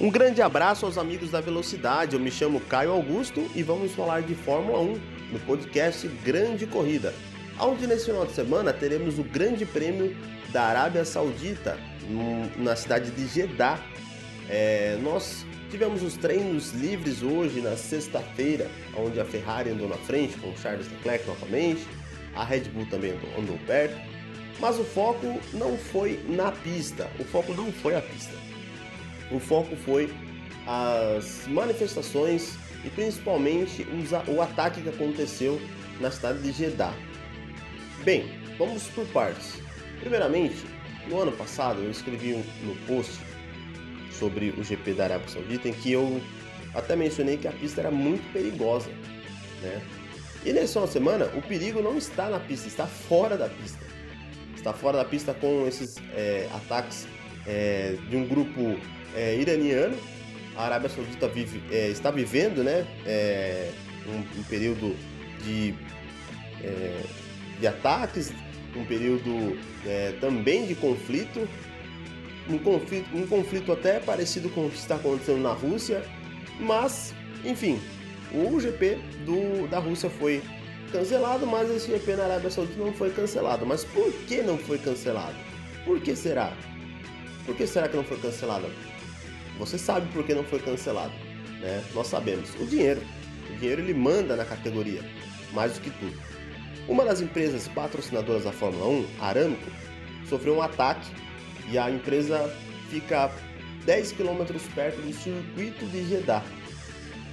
Um grande abraço aos amigos da Velocidade. Eu me chamo Caio Augusto e vamos falar de Fórmula 1 no podcast Grande Corrida, onde nesse final de semana teremos o Grande Prêmio da Arábia Saudita na cidade de Jeddah. É, nós tivemos os treinos livres hoje na sexta-feira, onde a Ferrari andou na frente com Charles Leclerc novamente, a Red Bull também andou, andou perto, mas o foco não foi na pista, o foco não foi a pista. O foco foi as manifestações e principalmente o ataque que aconteceu na cidade de Jeddah. Bem, vamos por partes. Primeiramente, no ano passado eu escrevi no post sobre o GP da Arábia Saudita em que eu até mencionei que a pista era muito perigosa, né? E nesse final de semana o perigo não está na pista, está fora da pista. Está fora da pista com esses é, ataques é, de um grupo é, iraniano. A Arábia Saudita vive, é, está vivendo né, é, um, um, período de, é, de ataques, um período também de conflito, um conflito, um conflito até parecido com o que está acontecendo na Rússia, mas, enfim, o GP do, da Rússia foi cancelado, mas esse GP na Arábia Saudita não foi cancelado. Mas por que não foi cancelado? Por que será? Por que será que não foi cancelado? Você sabe por que não foi cancelado, né? Nós sabemos. O dinheiro. O dinheiro ele manda na categoria, mais do que tudo. Uma das empresas patrocinadoras da Fórmula 1, Aramco, sofreu um ataque e a empresa fica 10 quilômetros perto do circuito de Jeddah.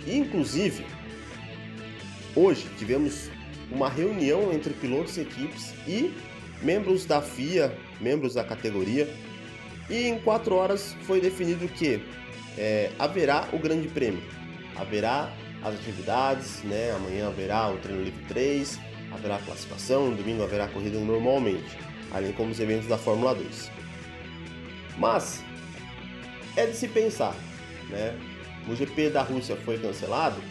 Inclusive, hoje tivemos uma reunião entre pilotos e equipes e membros da FIA, membros da categoria, e em quatro horas foi definido que é, haverá o Grande Prêmio, haverá as atividades, né? amanhã haverá o treino livre 3, haverá a classificação, no domingo haverá a corrida normalmente, além como os eventos da Fórmula 2. Mas é de se pensar, né? O GP da Rússia foi cancelado?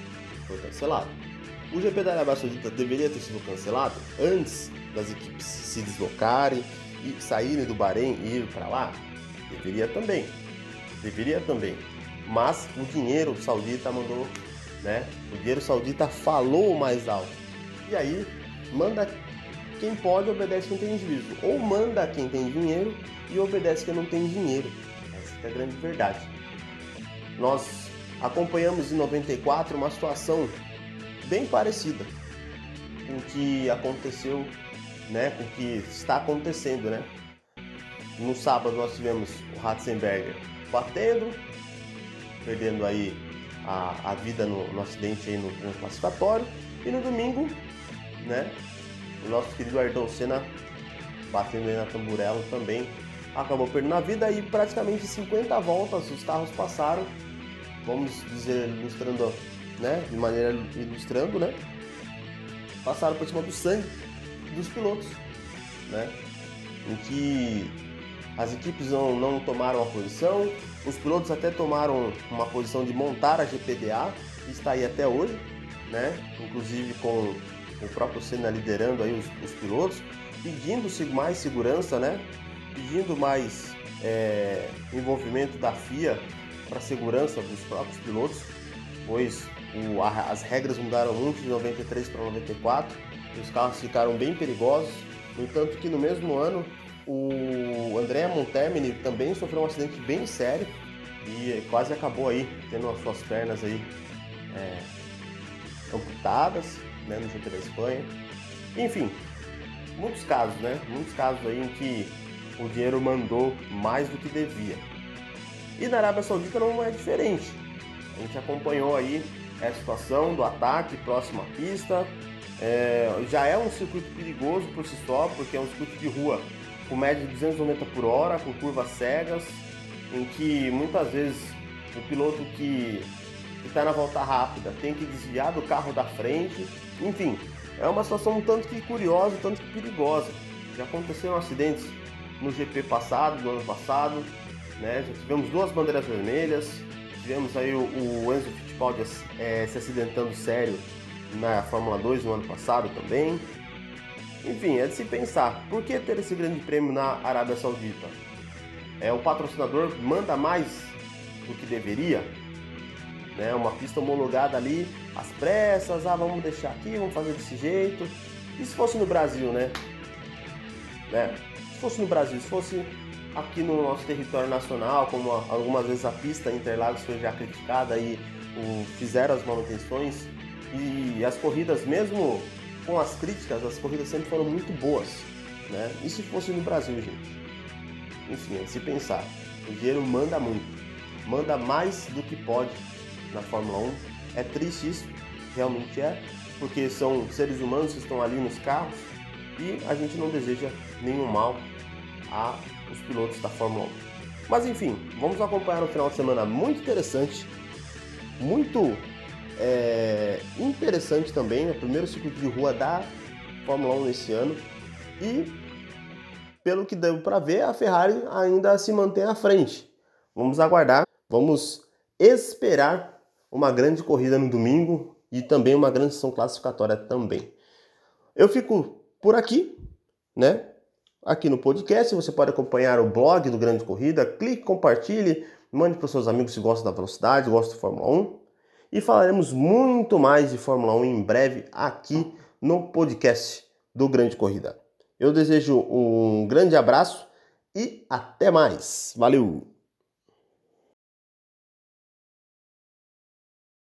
Foi cancelado. O GP da Arábia Saudita deveria ter sido cancelado antes das equipes se deslocarem saírem do Bahrein e ir para lá? Deveria também. Deveria também. Mas o dinheiro saudita mandou, né? O dinheiro saudita falou mais alto. E aí, manda quem pode, obedece quem tem juízo. Ou manda quem tem dinheiro e obedece quem não tem dinheiro. Essa é a grande verdade. Nós acompanhamos em 94 uma situação bem parecida com o que aconteceu, né, com o que está acontecendo, né? No sábado nós tivemos o Ratzenberger batendo, perdendo aí a, a vida no, no acidente aí no, no classificatório. E no domingo, né, o nosso querido Ayrton Senna batendo aí na tamburela também acabou perdendo a vida e praticamente 50 voltas os carros passaram, vamos dizer, ilustrando, né, de maneira ilustrando, né, passaram por cima do sangue dos pilotos, né, em que as equipes não, não tomaram a posição, os pilotos até tomaram uma posição de montar a GPDA, que está aí até hoje, né? Inclusive com o próprio Senna liderando aí os, os pilotos, pedindo mais segurança, né? Pedindo mais é, envolvimento da FIA para a segurança dos próprios pilotos, pois o, a, as regras mudaram muito de 93 para 94 e os carros ficaram bem perigosos. No entanto, que no mesmo ano o André Montermini também sofreu um acidente bem sério e quase acabou aí tendo as suas pernas aí é, amputadas né, no GP da Espanha. Enfim, muitos casos, né? Muitos casos aí em que o dinheiro mandou mais do que devia. E na Arábia Saudita não é diferente. A gente acompanhou aí a situação do ataque próximo à pista. É, já é um circuito perigoso por si só, porque é um circuito de rua com média de 290 por hora, com curvas cegas, em que muitas vezes o piloto que está na volta rápida tem que desviar do carro da frente. Enfim, é uma situação um tanto que curiosa, um tanto que perigosa. Já aconteceram acidentes no GP passado, do ano passado, né? Já tivemos duas bandeiras vermelhas, tivemos aí o, o Enzo Fittipaldi é, se acidentando sério na Fórmula 2 no ano passado também. Enfim, é de se pensar, por que ter esse grande prêmio na Arábia Saudita? É, o patrocinador manda mais do que deveria, né? Uma pista homologada ali, às pressas, ah, vamos deixar aqui, vamos fazer desse jeito. E se fosse no Brasil, né? né? Se fosse no Brasil, se fosse aqui no nosso território nacional, como algumas vezes a pista Interlagos foi já criticada e o, fizeram as manutenções e as corridas, mesmo com as críticas, as corridas sempre foram muito boas, né? E se fosse no Brasil, gente? Enfim, é se pensar, o dinheiro manda muito, manda mais do que pode na Fórmula 1. É triste isso, realmente é, porque são seres humanos que estão ali nos carros e a gente não deseja nenhum mal a os pilotos da Fórmula 1. Mas enfim, vamos acompanhar um final de semana muito interessante, muito é, interessante também, o primeiro circuito de rua da Fórmula 1 nesse ano e pelo que deu para ver, a Ferrari ainda se mantém à frente. Vamos aguardar, vamos esperar uma grande corrida no domingo e também uma grande sessão classificatória também. Eu fico por aqui, né? Aqui no podcast você pode acompanhar o blog do Grande Corrida, clique, compartilhe, mande para os seus amigos se gostam da velocidade, gostam de Fórmula 1 e falaremos muito mais de Fórmula 1 em breve aqui no podcast do Grande Corrida. Eu desejo um grande abraço e até mais. Valeu!